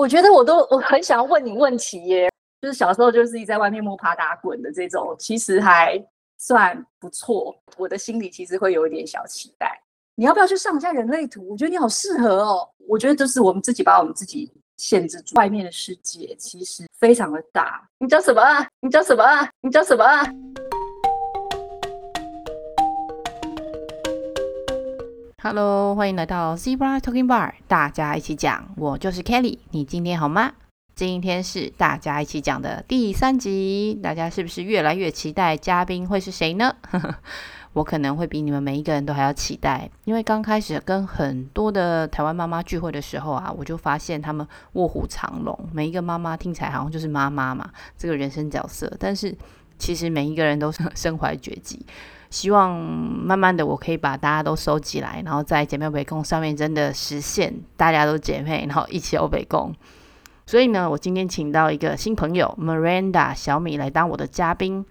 我觉得我都我很想要问你问题耶，就是小时候就是一在外面摸爬打滚的这种，其实还算不错。我的心里其实会有一点小期待。你要不要去上一下人类图？我觉得你好适合哦。我觉得就是我们自己把我们自己限制住，外面的世界其实非常的大。你叫什么啊？你叫什么啊？你叫什么？Hello，欢迎来到 Zebra Talking Bar，大家一起讲，我就是 Kelly。你今天好吗？今天是大家一起讲的第三集，大家是不是越来越期待嘉宾会是谁呢？我可能会比你们每一个人都还要期待，因为刚开始跟很多的台湾妈妈聚会的时候啊，我就发现他们卧虎藏龙，每一个妈妈听起来好像就是妈妈嘛，这个人生角色，但是其实每一个人都是 身怀绝技。希望慢慢的，我可以把大家都收集来，然后在姐妹北共上面真的实现大家都姐妹，然后一起欧北共。所以呢，我今天请到一个新朋友 Miranda 小米来当我的嘉宾。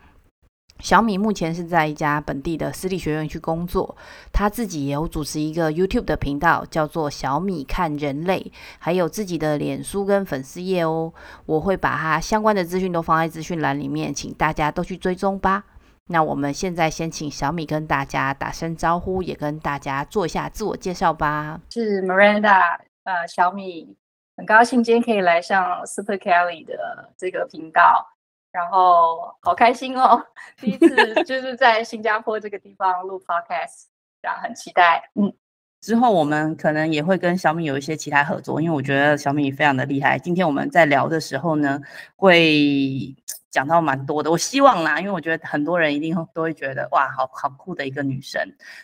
小米目前是在一家本地的私立学院去工作，他自己也有主持一个 YouTube 的频道，叫做小米看人类，还有自己的脸书跟粉丝页哦。我会把他相关的资讯都放在资讯栏里面，请大家都去追踪吧。那我们现在先请小米跟大家打声招呼，也跟大家做一下自我介绍吧。是 Miranda，呃，小米，很高兴今天可以来上 Super Kelly 的这个频道，然后好开心哦，第一次 就是在新加坡这个地方录 Podcast，然后很期待。嗯，之后我们可能也会跟小米有一些其他合作，因为我觉得小米非常的厉害。今天我们在聊的时候呢，会。讲到蛮多的，我希望啦，因为我觉得很多人一定都会觉得哇，好好酷的一个女生。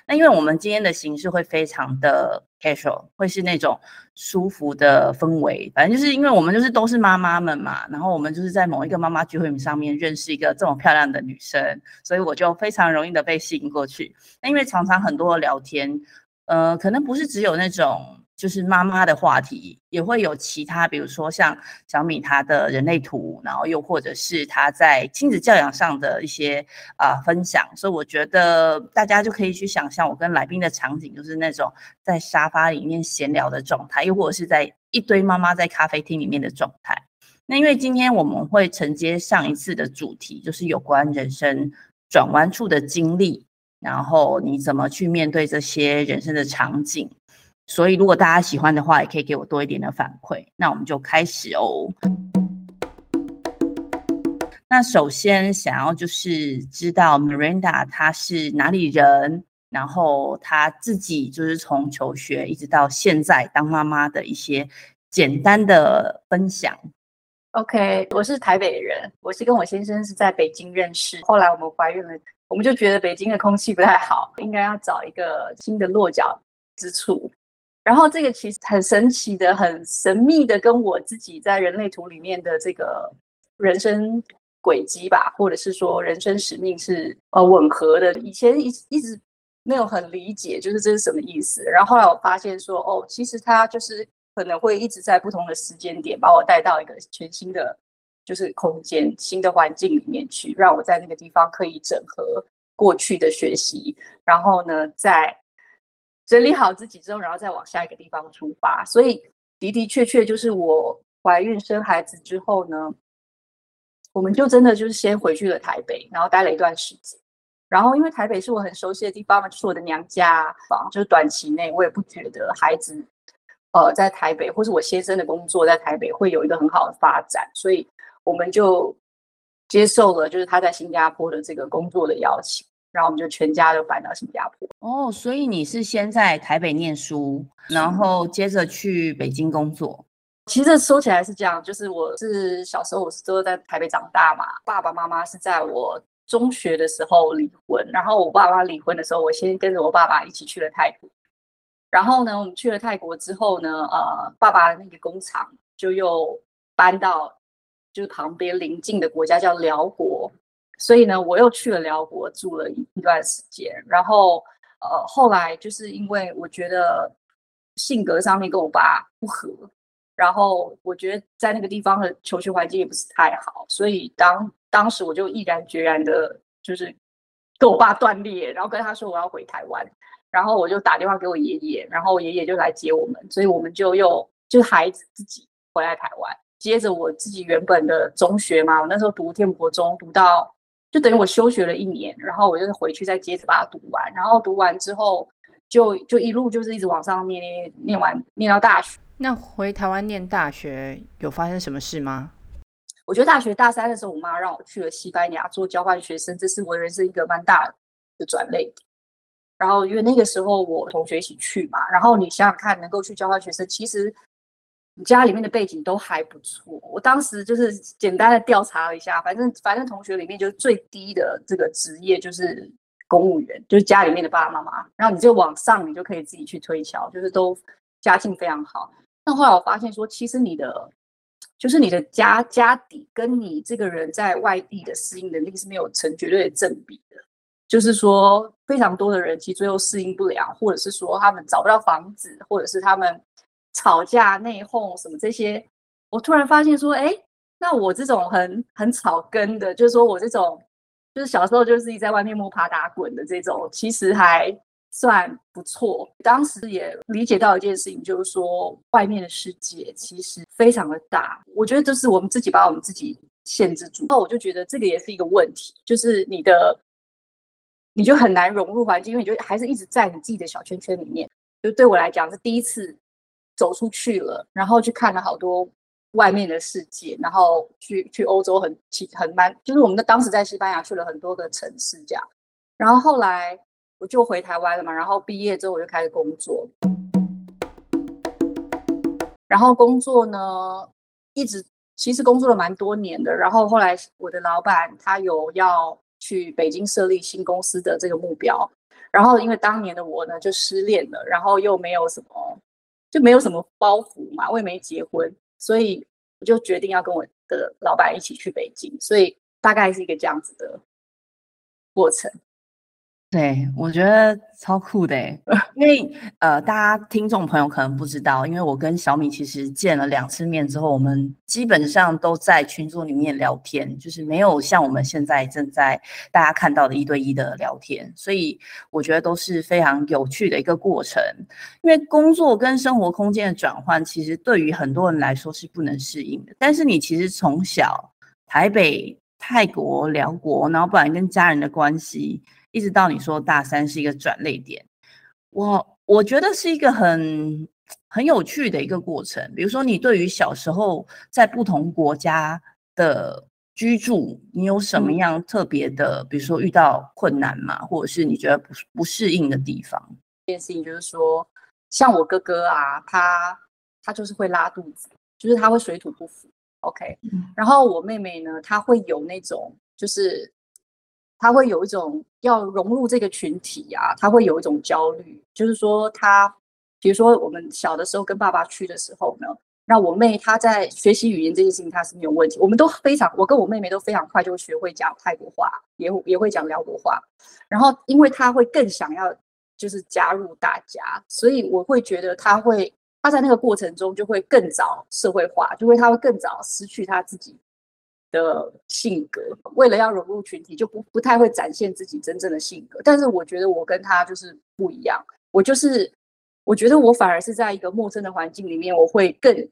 那因为我们今天的形式会非常的 casual，会是那种舒服的氛围。反正就是因为我们就是都是妈妈们嘛，然后我们就是在某一个妈妈聚会上面认识一个这么漂亮的女生，所以我就非常容易的被吸引过去。那因为常常很多聊天，呃，可能不是只有那种。就是妈妈的话题，也会有其他，比如说像小米她的人类图，然后又或者是她在亲子教养上的一些啊、分享，所以我觉得大家就可以去想象我跟来宾的场景，就是那种在沙发里面闲聊的状态，又或者是在一堆妈妈在咖啡厅里面的状态。那因为今天我们会承接上一次的主题，就是有关人生转弯处的经历，然后你怎么去面对这些人生的场景。所以，如果大家喜欢的话，也可以给我多一点的反馈。那我们就开始哦。那首先想要就是知道 Miranda 她是哪里人，然后她自己就是从求学一直到现在当妈妈的一些简单的分享。OK，我是台北人，我是跟我先生是在北京认识，后来我们怀孕了，我们就觉得北京的空气不太好，应该要找一个新的落脚之处。然后这个其实很神奇的、很神秘的，跟我自己在人类图里面的这个人生轨迹吧，或者是说人生使命是呃吻合的。以前一一直没有很理解，就是这是什么意思。然后后来我发现说，哦，其实它就是可能会一直在不同的时间点把我带到一个全新的就是空间、新的环境里面去，让我在那个地方可以整合过去的学习，然后呢，在。整理好自己之后，然后再往下一个地方出发。所以的的确确就是我怀孕生孩子之后呢，我们就真的就是先回去了台北，然后待了一段时间。然后因为台北是我很熟悉的地方嘛，就是我的娘家房，就是短期内我也不觉得孩子呃在台北或是我先生的工作在台北会有一个很好的发展，所以我们就接受了就是他在新加坡的这个工作的邀请。然后我们就全家就搬到新加坡。哦，所以你是先在台北念书，然后接着去北京工作。其实说起来是这样，就是我是小时候我是都在台北长大嘛，爸爸妈妈是在我中学的时候离婚，然后我爸爸离婚的时候，我先跟着我爸爸一起去了泰国。然后呢，我们去了泰国之后呢，呃，爸爸的那个工厂就又搬到就是旁边邻近的国家叫寮国。所以呢，我又去了辽国住了一一段时间，然后呃，后来就是因为我觉得性格上面跟我爸不合，然后我觉得在那个地方的求学环境也不是太好，所以当当时我就毅然决然的，就是跟我爸断裂，然后跟他说我要回台湾，然后我就打电话给我爷爷，然后爷爷就来接我们，所以我们就又就是孩子自己回来台湾，接着我自己原本的中学嘛，我那时候读天国中，读到就等于我休学了一年，然后我就回去再接着把它读完，然后读完之后就就一路就是一直往上念念念完念到大学。那回台湾念大学有发生什么事吗？我觉得大学大三的时候，我妈让我去了西班牙做交换学生，这是我人生一个蛮大的转捩点。然后因为那个时候我同学一起去嘛，然后你想想看，能够去交换学生，其实你家里面的背景都还不错。我当时就是简单的调查了一下，反正反正同学里面就是最低的这个职业就是公务员，就是家里面的爸爸妈妈。然后你就往上，你就可以自己去推敲，就是都家境非常好。那后来我发现说，其实你的。就是你的家家底跟你这个人在外地的适应能力是没有成绝对的正比的。就是说，非常多的人其实最后适应不了，或者是说他们找不到房子，或者是他们吵架内讧什么这些。我突然发现说，哎，那我这种很很草根的，就是说我这种就是小时候就是一直在外面摸爬打滚的这种，其实还。算不错，当时也理解到一件事情，就是说外面的世界其实非常的大。我觉得这是我们自己把我们自己限制住。那我就觉得这个也是一个问题，就是你的你就很难融入环境，因为你就还是一直在你自己的小圈圈里面。就对我来讲是第一次走出去了，然后去看了好多外面的世界，然后去去欧洲很很蛮，就是我们的当时在西班牙去了很多个城市这样，然后后来。我就回台湾了嘛，然后毕业之后我就开始工作，然后工作呢，一直其实工作了蛮多年的。然后后来我的老板他有要去北京设立新公司的这个目标，然后因为当年的我呢就失恋了，然后又没有什么就没有什么包袱嘛，我也没结婚，所以我就决定要跟我的老板一起去北京，所以大概是一个这样子的过程。对，我觉得超酷的，因为呃，大家听众朋友可能不知道，因为我跟小米其实见了两次面之后，我们基本上都在群组里面聊天，就是没有像我们现在正在大家看到的一对一的聊天，所以我觉得都是非常有趣的一个过程。因为工作跟生活空间的转换，其实对于很多人来说是不能适应的。但是你其实从小台北、泰国、寮国，然后不然跟家人的关系。一直到你说大三是一个转捩点，我我觉得是一个很很有趣的一个过程。比如说，你对于小时候在不同国家的居住，你有什么样特别的？嗯、比如说遇到困难嘛？或者是你觉得不不适应的地方？这件事情就是说，像我哥哥啊，他他就是会拉肚子，就是他会水土不服。OK，、嗯、然后我妹妹呢，她会有那种就是。她会有一种要融入这个群体啊，他会有一种焦虑，就是说他，比如说我们小的时候跟爸爸去的时候呢，那我妹她在学习语言这件事情她是没有问题，我们都非常，我跟我妹妹都非常快就学会讲泰国话，也也会讲寮国话，然后因为她会更想要就是加入大家，所以我会觉得她会，她在那个过程中就会更早社会化，就会她会更早失去她自己。的性格，为了要融入群体，就不不太会展现自己真正的性格。但是我觉得我跟他就是不一样，我就是我觉得我反而是在一个陌生的环境里面，我会更，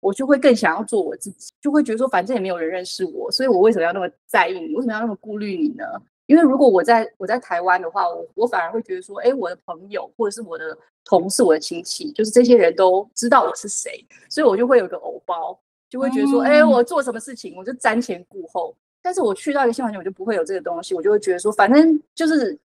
我就会更想要做我自己，就会觉得说反正也没有人认识我，所以我为什么要那么在意你？为什么要那么顾虑你呢？因为如果我在我在台湾的话，我我反而会觉得说，哎，我的朋友或者是我的同事、我的亲戚，就是这些人都知道我是谁，所以我就会有个偶包。就会觉得说，哎、欸，我做什么事情我就瞻前顾后。但是我去到一个新环境，我就不会有这个东西。我就会觉得说，反正就是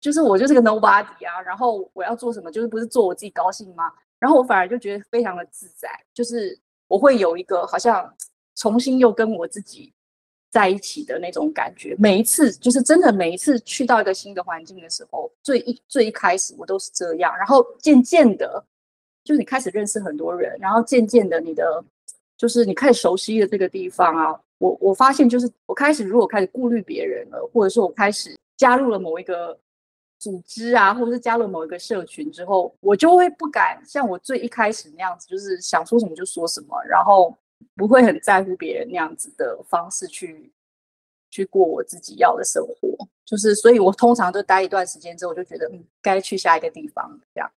就是我就是个 nobody 啊。然后我要做什么，就是不是做我自己高兴吗？然后我反而就觉得非常的自在，就是我会有一个好像重新又跟我自己在一起的那种感觉。每一次就是真的，每一次去到一个新的环境的时候，最一最一开始我都是这样。然后渐渐的，就是你开始认识很多人，然后渐渐的你的。就是你开始熟悉的这个地方啊，我我发现就是我开始如果开始顾虑别人了，或者说我开始加入了某一个组织啊，或者是加入某一个社群之后，我就会不敢像我最一开始那样子，就是想说什么就说什么，然后不会很在乎别人那样子的方式去去过我自己要的生活。就是所以，我通常都待一段时间之后，我就觉得嗯，该去下一个地方这样。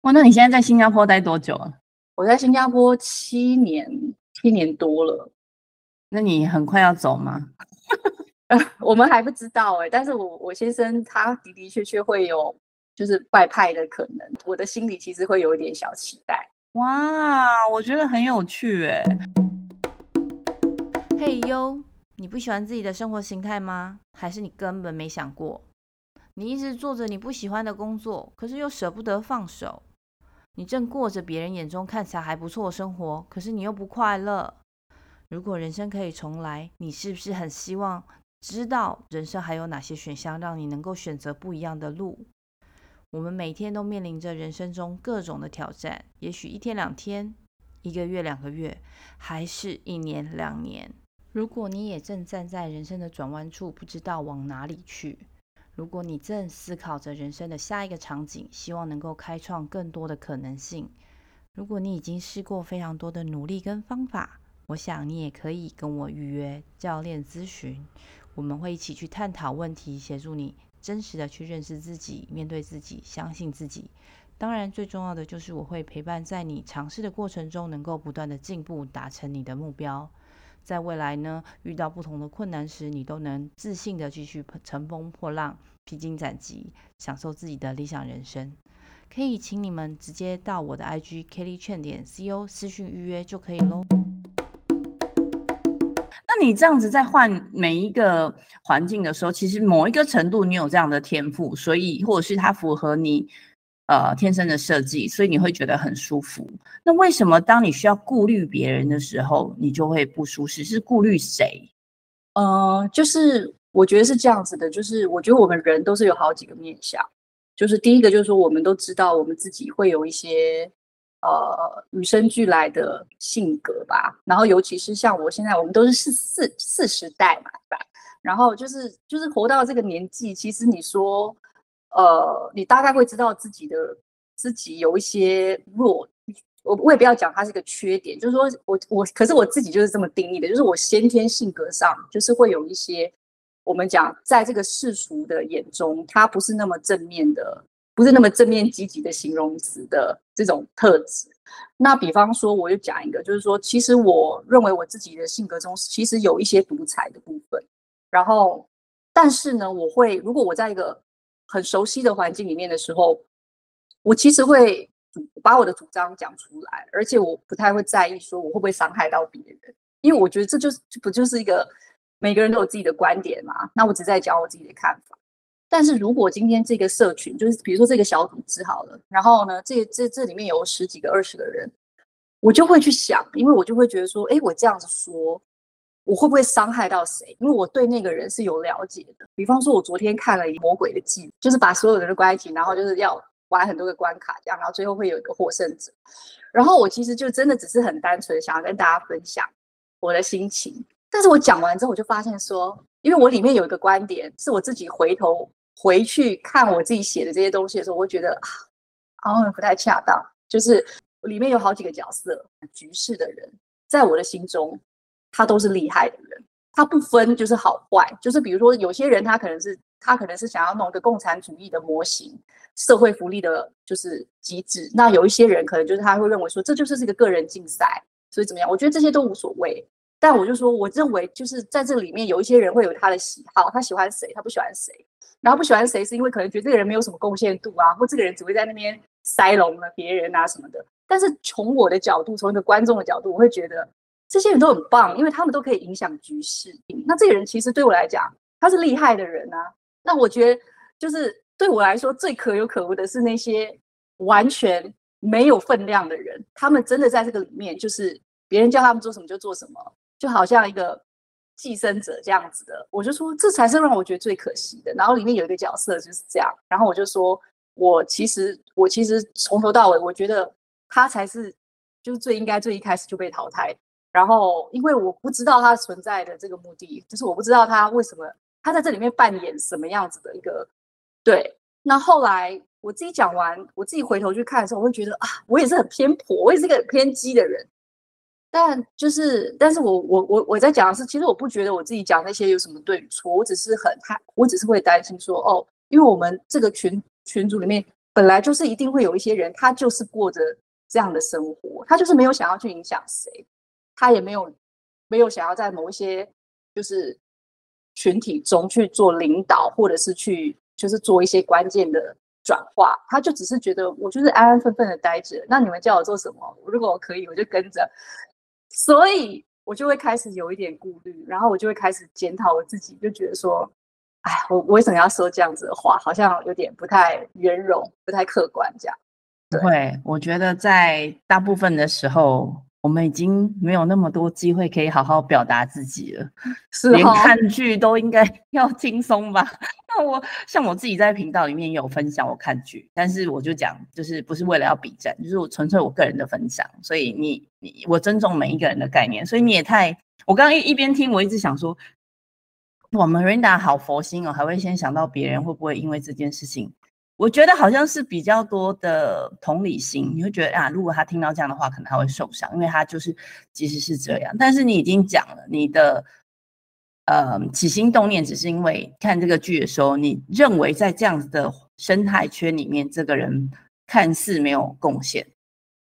哇，那你现在在新加坡待多久啊？我在新加坡七年，七年多了。那你很快要走吗？我们还不知道哎、欸，但是我我先生他的的确确会有就是外派的可能，我的心里其实会有一点小期待。哇，我觉得很有趣哎、欸。嘿呦，你不喜欢自己的生活形态吗？还是你根本没想过？你一直做着你不喜欢的工作，可是又舍不得放手。你正过着别人眼中看起来还不错的生活，可是你又不快乐。如果人生可以重来，你是不是很希望知道人生还有哪些选项，让你能够选择不一样的路？我们每天都面临着人生中各种的挑战，也许一天两天，一个月两个月，还是一年两年。如果你也正站在人生的转弯处，不知道往哪里去；如果你正思考着人生的下一个场景，希望能够开创更多的可能性；如果你已经试过非常多的努力跟方法，我想你也可以跟我预约教练咨询，我们会一起去探讨问题，协助你真实的去认识自己、面对自己、相信自己。当然，最重要的就是我会陪伴在你尝试的过程中，能够不断的进步，达成你的目标。在未来呢，遇到不同的困难时，你都能自信的继续乘风破浪、披荆斩棘，享受自己的理想人生。可以请你们直接到我的 IG Kelly Chen 点 CO 私讯预约就可以喽。那你这样子在换每一个环境的时候，其实某一个程度你有这样的天赋，所以或者是它符合你呃天生的设计，所以你会觉得很舒服。那为什么当你需要顾虑别人的时候，你就会不舒适？是顾虑谁？呃，就是我觉得是这样子的，就是我觉得我们人都是有好几个面向，就是第一个就是说我们都知道我们自己会有一些。呃，与生俱来的性格吧，然后尤其是像我现在，我们都是四四四十代嘛，对吧？然后就是就是活到这个年纪，其实你说，呃，你大概会知道自己的自己有一些弱，我我也不要讲它是一个缺点，就是说我我，可是我自己就是这么定义的，就是我先天性格上就是会有一些，我们讲在这个世俗的眼中，它不是那么正面的。不是那么正面积极的形容词的这种特质。那比方说，我就讲一个，就是说，其实我认为我自己的性格中，其实有一些独裁的部分。然后，但是呢，我会如果我在一个很熟悉的环境里面的时候，我其实会把我的主张讲出来，而且我不太会在意说我会不会伤害到别人，因为我觉得这就是不就是一个每个人都有自己的观点嘛。那我只在讲我自己的看法。但是如果今天这个社群，就是比如说这个小组织好了，然后呢，这这这里面有十几个、二十个人，我就会去想，因为我就会觉得说，哎，我这样子说，我会不会伤害到谁？因为我对那个人是有了解的。比方说，我昨天看了一魔鬼的计，就是把所有人的关系，然后就是要玩很多个关卡，这样，然后最后会有一个获胜者。然后我其实就真的只是很单纯想要跟大家分享我的心情。但是我讲完之后，我就发现说，因为我里面有一个观点，是我自己回头。回去看我自己写的这些东西的时候，我会觉得啊，好像不太恰当。就是里面有好几个角色，局势的人，在我的心中，他都是厉害的人。他不分就是好坏，就是比如说有些人他可能是他可能是想要弄一个共产主义的模型，社会福利的就是机制。那有一些人可能就是他会认为说，这就是这个个人竞赛，所以怎么样？我觉得这些都无所谓。但我就说，我认为就是在这里面有一些人会有他的喜好，他喜欢谁，他不喜欢谁。然后不喜欢谁，是因为可能觉得这个人没有什么贡献度啊，或这个人只会在那边塞隆了别人啊什么的。但是从我的角度，从一个观众的角度，我会觉得这些人都很棒，因为他们都可以影响局势。那这个人其实对我来讲，他是厉害的人啊。那我觉得就是对我来说最可有可无的是那些完全没有分量的人，他们真的在这个里面，就是别人叫他们做什么就做什么，就好像一个。寄生者这样子的，我就说这才是让我觉得最可惜的。然后里面有一个角色就是这样，然后我就说，我其实我其实从头到尾，我觉得他才是就是最应该最一开始就被淘汰。然后因为我不知道他存在的这个目的，就是我不知道他为什么他在这里面扮演什么样子的一个对。那后来我自己讲完，我自己回头去看的时候，我会觉得啊，我也是很偏颇，我也是个很偏激的人。但就是，但是我我我我在讲的是，其实我不觉得我自己讲那些有什么对与错，我只是很害，我只是会担心说，哦，因为我们这个群群组里面本来就是一定会有一些人，他就是过着这样的生活，他就是没有想要去影响谁，他也没有没有想要在某一些就是群体中去做领导，或者是去就是做一些关键的转化，他就只是觉得我就是安安分分的待着，那你们叫我做什么，如果我可以，我就跟着，所以我就会开始有一点顾虑，然后我就会开始检讨我自己，就觉得说，哎，我为什么要说这样子的话，好像有点不太圆融，不太客观这样。对，我觉得在大部分的时候，我们已经没有那么多机会可以好好表达自己了。是、哦，连看剧都应该 要轻松吧？那我像我自己在频道里面也有分享我看剧，但是我就讲，就是不是为了要比战，就是我纯粹我个人的分享。所以你你我尊重每一个人的概念。所以你也太，我刚刚一一边听，我一直想说，我们 Rinda 好佛心哦，还会先想到别人会不会因为这件事情。我觉得好像是比较多的同理心，你会觉得啊，如果他听到这样的话，可能他会受伤，因为他就是其实是这样。但是你已经讲了，你的呃起心动念只是因为看这个剧的时候，你认为在这样子的生态圈里面，这个人看似没有贡献，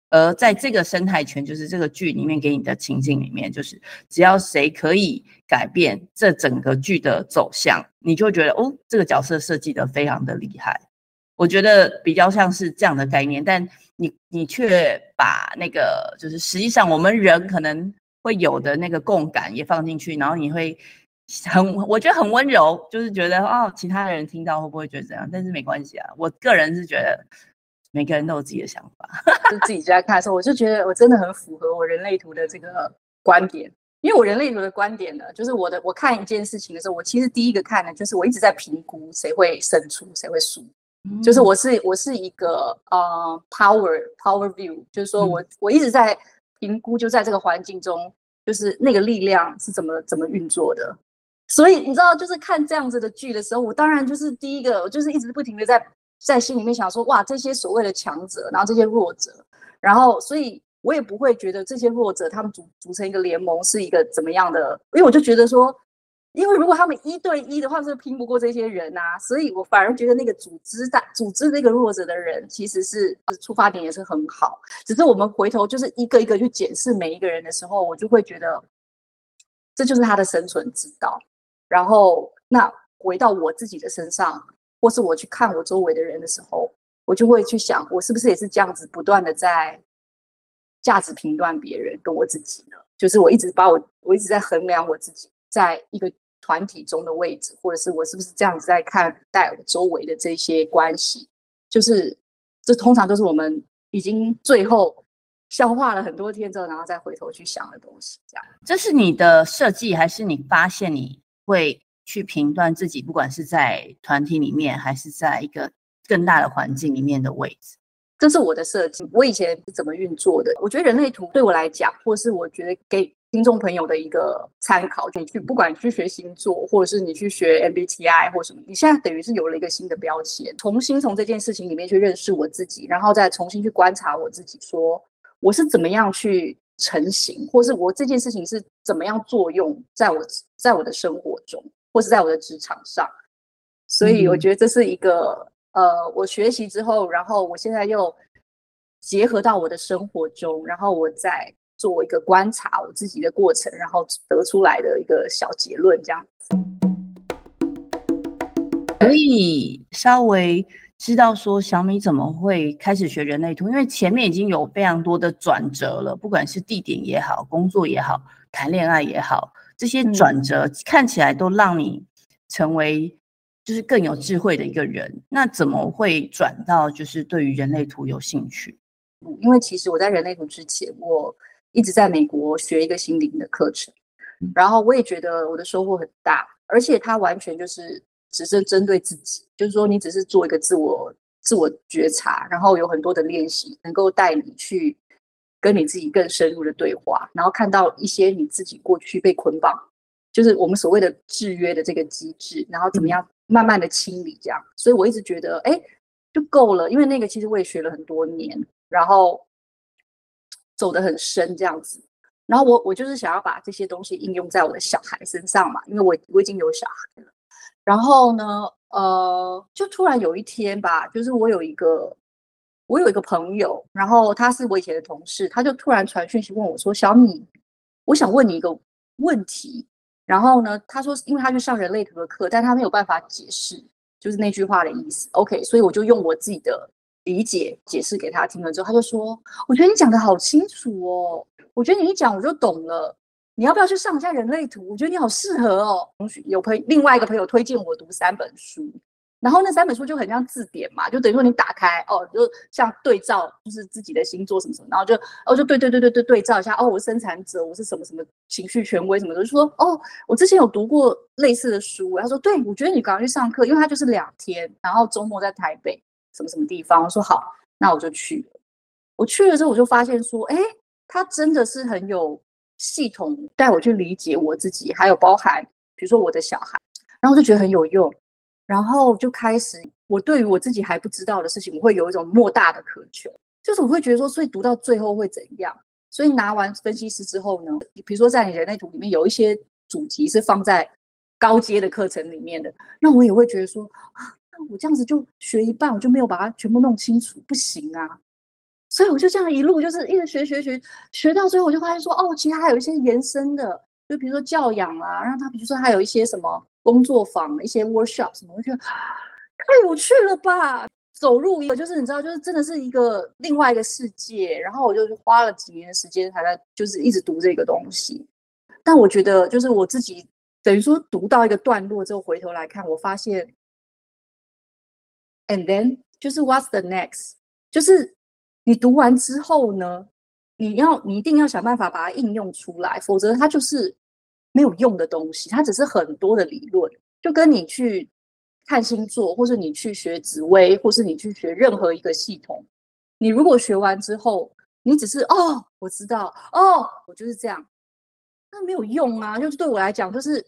而在这个生态圈，就是这个剧里面给你的情境里面，就是只要谁可以改变这整个剧的走向，你就觉得哦，这个角色设计的非常的厉害。我觉得比较像是这样的概念，但你你却把那个就是实际上我们人可能会有的那个共感也放进去，然后你会很我觉得很温柔，就是觉得哦，其他的人听到会不会觉得这样？但是没关系啊，我个人是觉得每个人都有自己的想法。就自己在看的时候，我就觉得我真的很符合我人类图的这个观点，因为我人类图的观点呢，就是我的我看一件事情的时候，我其实第一个看的就是我一直在评估谁会胜出，谁会输。就是我是我是一个呃 power power view，就是说我我一直在评估，就在这个环境中，就是那个力量是怎么怎么运作的。所以你知道，就是看这样子的剧的时候，我当然就是第一个，我就是一直不停的在在心里面想说，哇，这些所谓的强者，然后这些弱者，然后所以我也不会觉得这些弱者他们组组成一个联盟是一个怎么样的，因为我就觉得说。因为如果他们一对一的话，是拼不过这些人啊，所以我反而觉得那个组织的组织那个弱者的人，其实是出发点也是很好。只是我们回头就是一个一个去检视每一个人的时候，我就会觉得这就是他的生存之道。然后那回到我自己的身上，或是我去看我周围的人的时候，我就会去想，我是不是也是这样子不断的在价值评断别人跟我自己呢？就是我一直把我我一直在衡量我自己在一个。团体中的位置，或者是我是不是这样子在看待我周围的这些关系，就是这通常都是我们已经最后消化了很多天之后，然后再回头去想的东西。这样，这是你的设计，还是你发现你会去评断自己，不管是在团体里面，还是在一个更大的环境里面的位置？这是我的设计。我以前是怎么运作的？我觉得人类图对我来讲，或是我觉得给。听众朋友的一个参考，就你去不管你去学星座，或者是你去学 MBTI 或什么，你现在等于是有了一个新的标签，重新从这件事情里面去认识我自己，然后再重新去观察我自己，说我是怎么样去成型，或是我这件事情是怎么样作用在我在我的生活中，或是在我的职场上。所以我觉得这是一个、嗯、呃，我学习之后，然后我现在又结合到我的生活中，然后我再。做一个观察我自己的过程，然后得出来的一个小结论，这样子可以稍微知道说小米怎么会开始学人类图，因为前面已经有非常多的转折了，不管是地点也好，工作也好，谈恋爱也好，这些转折看起来都让你成为就是更有智慧的一个人。那怎么会转到就是对于人类图有兴趣？因为其实我在人类图之前，我一直在美国学一个心灵的课程，然后我也觉得我的收获很大，而且它完全就是只是针对自己，就是说你只是做一个自我自我觉察，然后有很多的练习能够带你去跟你自己更深入的对话，然后看到一些你自己过去被捆绑，就是我们所谓的制约的这个机制，然后怎么样慢慢的清理这样，所以我一直觉得哎就够了，因为那个其实我也学了很多年，然后。走得很深这样子，然后我我就是想要把这些东西应用在我的小孩身上嘛，因为我我已经有小孩了。然后呢，呃，就突然有一天吧，就是我有一个，我有一个朋友，然后他是我以前的同事，他就突然传讯息问我说：“小米，我想问你一个问题。”然后呢，他说，因为他去上人类图的课，但他没有办法解释，就是那句话的意思。OK，所以我就用我自己的理解解释给他听了之后，他就说：“我觉得你讲得好清楚哦，我觉得你一讲我就懂了。你要不要去上一下人类图？我觉得你好适合哦。”同学有朋另外一个朋友推荐我读三本书。然后那三本书就很像字典嘛，就等于说你打开哦，就像对照，就是自己的星座什么什么，然后就哦就对对对对对对照一下哦，我是生产者，我是什么什么情绪权威什么的，就说哦，我之前有读过类似的书，他说对，我觉得你赶快去上课，因为他就是两天，然后周末在台北什么什么地方，我说好，那我就去了。我去了之后，我就发现说，哎，他真的是很有系统带我去理解我自己，还有包含比如说我的小孩，然后就觉得很有用。然后就开始，我对于我自己还不知道的事情，我会有一种莫大的渴求，就是我会觉得说，所以读到最后会怎样？所以拿完分析师之后呢，比如说在你人类图里面有一些主题是放在高阶的课程里面的，那我也会觉得说，我这样子就学一半，我就没有把它全部弄清楚，不行啊。所以我就这样一路就是一直学学学，学到最后我就发现说，哦，其实还有一些延伸的，就比如说教养啊，让他比如说还有一些什么。工作坊一些 workshop 什么，我觉得太有趣了吧！走入一个就是你知道，就是真的是一个另外一个世界。然后我就花了几年的时间，才在就是一直读这个东西。但我觉得，就是我自己等于说读到一个段落之后，回头来看，我发现，and then 就是 what's the next？就是你读完之后呢，你要你一定要想办法把它应用出来，否则它就是。没有用的东西，它只是很多的理论，就跟你去看星座，或是你去学紫微，或是你去学任何一个系统，你如果学完之后，你只是哦，我知道，哦，我就是这样，那没有用啊。就是对我来讲，就是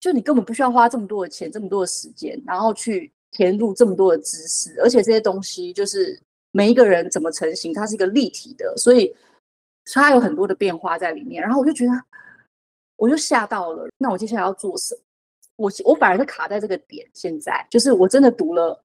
就你根本不需要花这么多的钱，这么多的时间，然后去填入这么多的知识，而且这些东西就是每一个人怎么成型，它是一个立体的，所以它有很多的变化在里面。然后我就觉得。我就吓到了，那我接下来要做什么？我我反而是卡在这个点，现在就是我真的读了，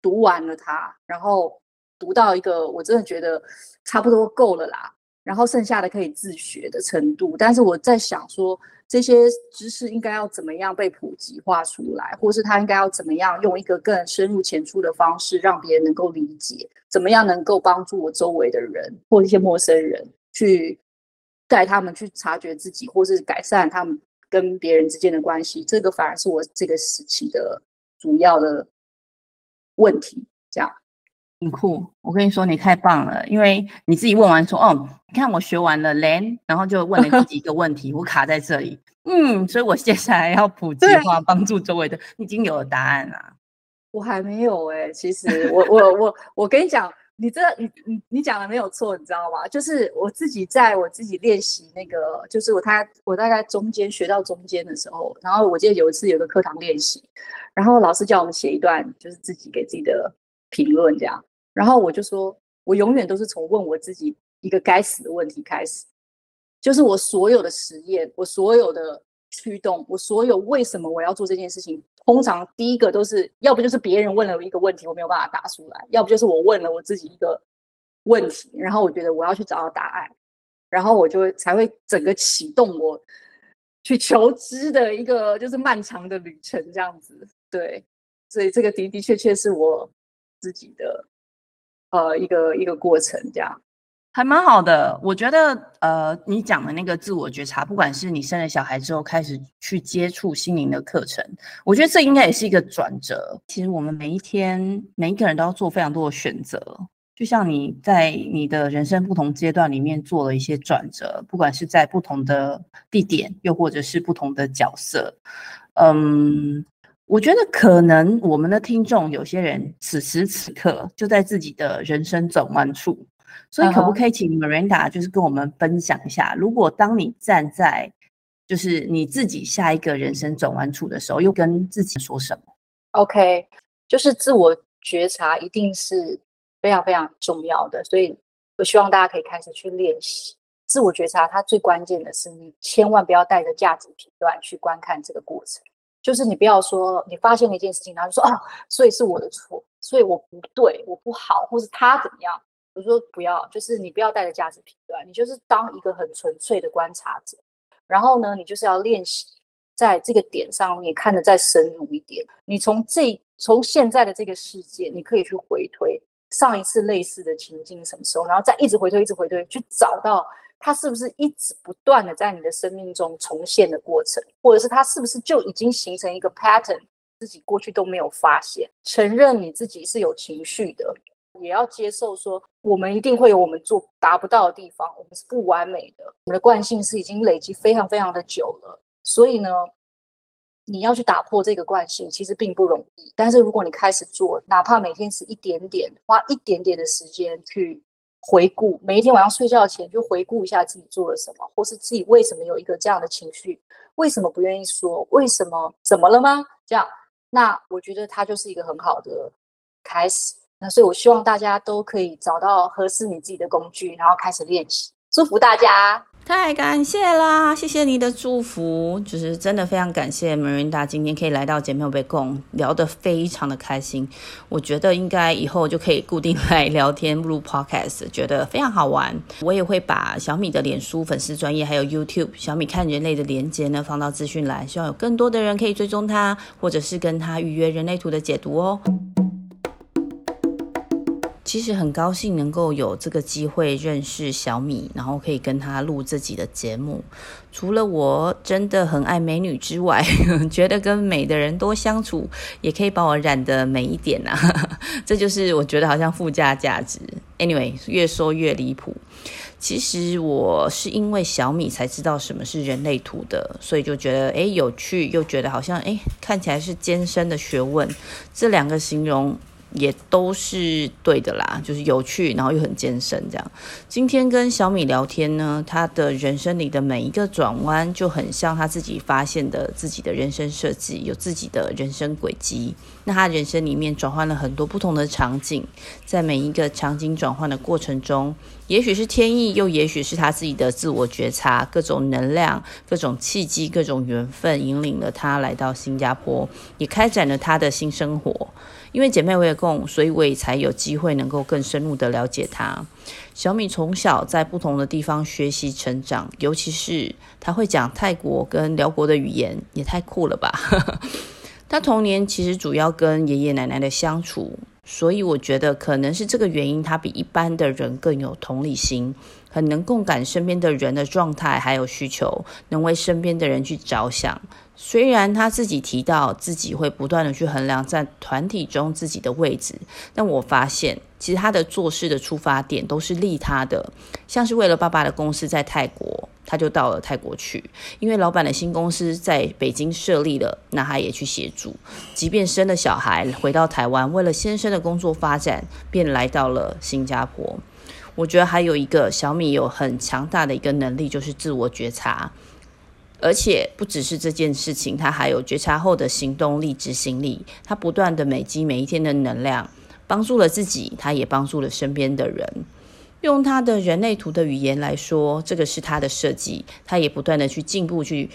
读完了它，然后读到一个我真的觉得差不多够了啦，然后剩下的可以自学的程度。但是我在想说，这些知识应该要怎么样被普及化出来，或是他应该要怎么样用一个更深入浅出的方式，让别人能够理解，怎么样能够帮助我周围的人或一些陌生人去。带他们去察觉自己，或是改善他们跟别人之间的关系，这个反而是我这个时期的主要的问题。这样很酷，我跟你说，你太棒了，因为你自己问完说，哦，你看我学完了连，然后就问了自己一个问题，我卡在这里，嗯，所以我接下来要普及化，帮助周围的，你已经有了答案了。我还没有哎、欸，其实我我我我跟你讲。你这你你你讲的没有错，你知道吗？就是我自己在我自己练习那个，就是我他我大概中间学到中间的时候，然后我记得有一次有个课堂练习，然后老师叫我们写一段，就是自己给自己的评论这样，然后我就说，我永远都是从问我自己一个该死的问题开始，就是我所有的实验，我所有的驱动，我所有为什么我要做这件事情。通常第一个都是，要不就是别人问了我一个问题，我没有办法答出来；要不就是我问了我自己一个问题，然后我觉得我要去找到答案，然后我就才会整个启动我去求知的一个就是漫长的旅程，这样子。对，所以这个的的确确是我自己的呃一个一个过程，这样。还蛮好的，我觉得，呃，你讲的那个自我觉察，不管是你生了小孩之后开始去接触心灵的课程，我觉得这应该也是一个转折。其实我们每一天，每一个人都要做非常多的选择，就像你在你的人生不同阶段里面做了一些转折，不管是在不同的地点，又或者是不同的角色。嗯，我觉得可能我们的听众有些人此时此刻就在自己的人生转弯处。所以可不可以请 Miranda 就是跟我们分享一下，如果当你站在就是你自己下一个人生转弯处的时候，又跟自己说什么？OK，就是自我觉察一定是非常非常重要的，所以我希望大家可以开始去练习自我觉察。它最关键的是，你千万不要带着价值评断去观看这个过程，就是你不要说你发现了一件事情，然后就说啊，所以是我的错。所以我不对，我不好，或是他怎么样？我说不要，就是你不要带着价值评断，你就是当一个很纯粹的观察者。然后呢，你就是要练习在这个点上面看得再深入一点。你从这从现在的这个世界，你可以去回推上一次类似的情境什么时候，然后再一直回推，一直回推，去找到它是不是一直不断的在你的生命中重现的过程，或者是它是不是就已经形成一个 pattern，自己过去都没有发现。承认你自己是有情绪的。也要接受说，我们一定会有我们做达不到的地方，我们是不完美的，我们的惯性是已经累积非常非常的久了。所以呢，你要去打破这个惯性，其实并不容易。但是如果你开始做，哪怕每天是一点点，花一点点的时间去回顾，每一天晚上睡觉前就回顾一下自己做了什么，或是自己为什么有一个这样的情绪，为什么不愿意说，为什么怎么了吗？这样，那我觉得它就是一个很好的开始。那所以，我希望大家都可以找到合适你自己的工具，然后开始练习。祝福大家！太感谢啦，谢谢你的祝福，就是真的非常感谢 Miranda 今天可以来到姐妹有被供，聊得非常的开心。我觉得应该以后就可以固定来聊天录 Podcast，觉得非常好玩。我也会把小米的脸书粉丝专业，还有 YouTube 小米看人类的连接呢放到资讯栏，希望有更多的人可以追踪他，或者是跟他预约人类图的解读哦。其实很高兴能够有这个机会认识小米，然后可以跟他录自己的节目。除了我真的很爱美女之外，觉得跟美的人多相处，也可以把我染得美一点呐。这就是我觉得好像附加价值。Anyway，越说越离谱。其实我是因为小米才知道什么是人类图的，所以就觉得诶有趣，又觉得好像诶看起来是艰深的学问。这两个形容。也都是对的啦，就是有趣，然后又很健身这样。今天跟小米聊天呢，他的人生里的每一个转弯，就很像他自己发现的自己的人生设计，有自己的人生轨迹。那他人生里面转换了很多不同的场景，在每一个场景转换的过程中，也许是天意，又也许是他自己的自我觉察，各种能量、各种契机、各种缘分，引领了他来到新加坡，也开展了他的新生活。因为姐妹我也共，所以我也才有机会能够更深入的了解她。小米从小在不同的地方学习成长，尤其是她会讲泰国跟寮国的语言，也太酷了吧！她童年其实主要跟爷爷奶奶的相处，所以我觉得可能是这个原因，她比一般的人更有同理心，很能共感身边的人的状态还有需求，能为身边的人去着想。虽然他自己提到自己会不断的去衡量在团体中自己的位置，但我发现其实他的做事的出发点都是利他的，像是为了爸爸的公司在泰国，他就到了泰国去；因为老板的新公司在北京设立了，那他也去协助。即便生了小孩回到台湾，为了先生的工作发展，便来到了新加坡。我觉得还有一个小米有很强大的一个能力，就是自我觉察。而且不只是这件事情，他还有觉察后的行动力、执行力。他不断的累积每一天的能量，帮助了自己，他也帮助了身边的人。用他的人类图的语言来说，这个是他的设计。他也不断的去进步，去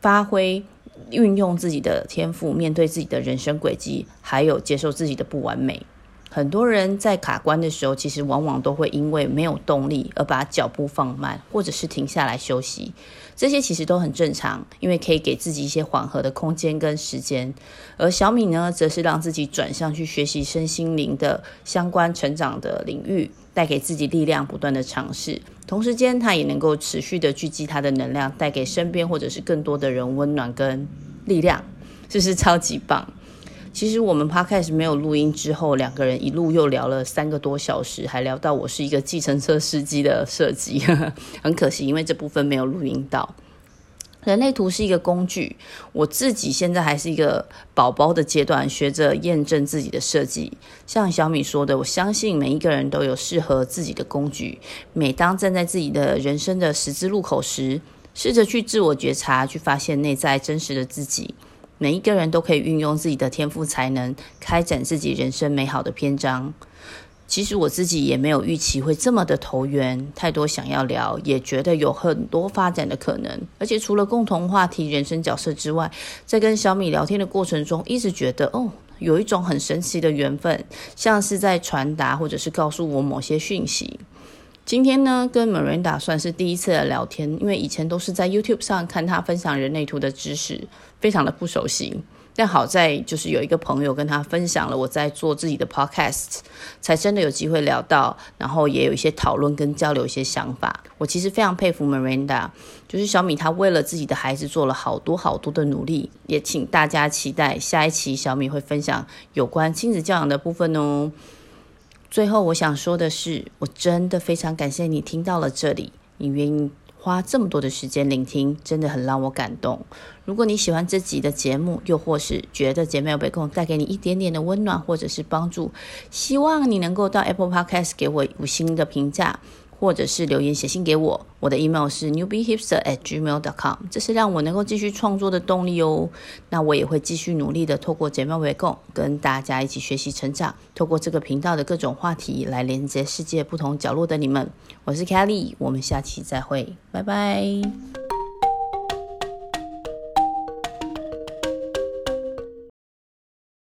发挥、运用自己的天赋，面对自己的人生轨迹，还有接受自己的不完美。很多人在卡关的时候，其实往往都会因为没有动力而把脚步放慢，或者是停下来休息。这些其实都很正常，因为可以给自己一些缓和的空间跟时间。而小米呢，则是让自己转向去学习身心灵的相关成长的领域，带给自己力量，不断的尝试。同时间，他也能够持续的聚集他的能量，带给身边或者是更多的人温暖跟力量，这是超级棒。其实我们 Podcast 没有录音之后，两个人一路又聊了三个多小时，还聊到我是一个计程车司机的设计，很可惜，因为这部分没有录音到。人类图是一个工具，我自己现在还是一个宝宝的阶段，学着验证自己的设计。像小米说的，我相信每一个人都有适合自己的工具。每当站在自己的人生的十字路口时，试着去自我觉察，去发现内在真实的自己。每一个人都可以运用自己的天赋才能，开展自己人生美好的篇章。其实我自己也没有预期会这么的投缘，太多想要聊，也觉得有很多发展的可能。而且除了共同话题、人生角色之外，在跟小米聊天的过程中，一直觉得哦，有一种很神奇的缘分，像是在传达或者是告诉我某些讯息。今天呢，跟 Marinda 算是第一次的聊天，因为以前都是在 YouTube 上看他分享人类图的知识，非常的不熟悉。但好在就是有一个朋友跟他分享了我在做自己的 Podcast，才真的有机会聊到，然后也有一些讨论跟交流一些想法。我其实非常佩服 Miranda，就是小米她为了自己的孩子做了好多好多的努力，也请大家期待下一期小米会分享有关亲子教养的部分哦。最后我想说的是，我真的非常感谢你听到了这里，你愿意花这么多的时间聆听，真的很让我感动。如果你喜欢这集的节目，又或是觉得姐妹有被共带给你一点点的温暖或者是帮助，希望你能够到 Apple Podcast 给我五星的评价。或者是留言写信给我，我的 email 是 newbiehipster at gmail.com，这是让我能够继续创作的动力哦。那我也会继续努力的，透过姐妹围共，跟大家一起学习成长，透过这个频道的各种话题来连接世界不同角落的你们。我是 Kelly，我们下期再会，拜拜。